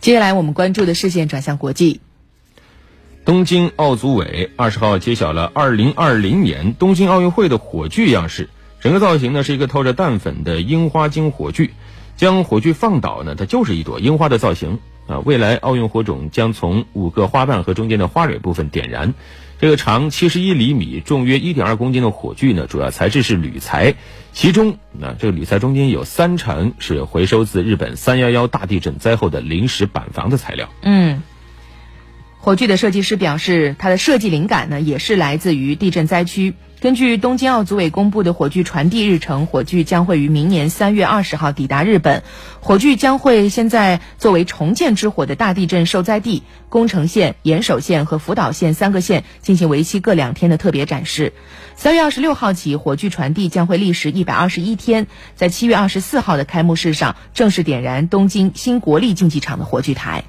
接下来我们关注的视线转向国际。东京奥组委二十号揭晓了二零二零年东京奥运会的火炬样式，整个造型呢是一个透着淡粉的樱花金火炬，将火炬放倒呢，它就是一朵樱花的造型啊。未来奥运火种将从五个花瓣和中间的花蕊部分点燃。这个长七十一厘米、重约一点二公斤的火炬呢，主要材质是铝材，其中那这个铝材中间有三成是回收自日本三幺幺大地震灾后的临时板房的材料。嗯。火炬的设计师表示，它的设计灵感呢，也是来自于地震灾区。根据东京奥组委公布的火炬传递日程，火炬将会于明年三月二十号抵达日本。火炬将会先在作为重建之火的大地震受灾地宫城县、岩手县和福岛县三个县进行为期各两天的特别展示。三月二十六号起，火炬传递将会历时一百二十一天，在七月二十四号的开幕式上正式点燃东京新国立竞技场的火炬台。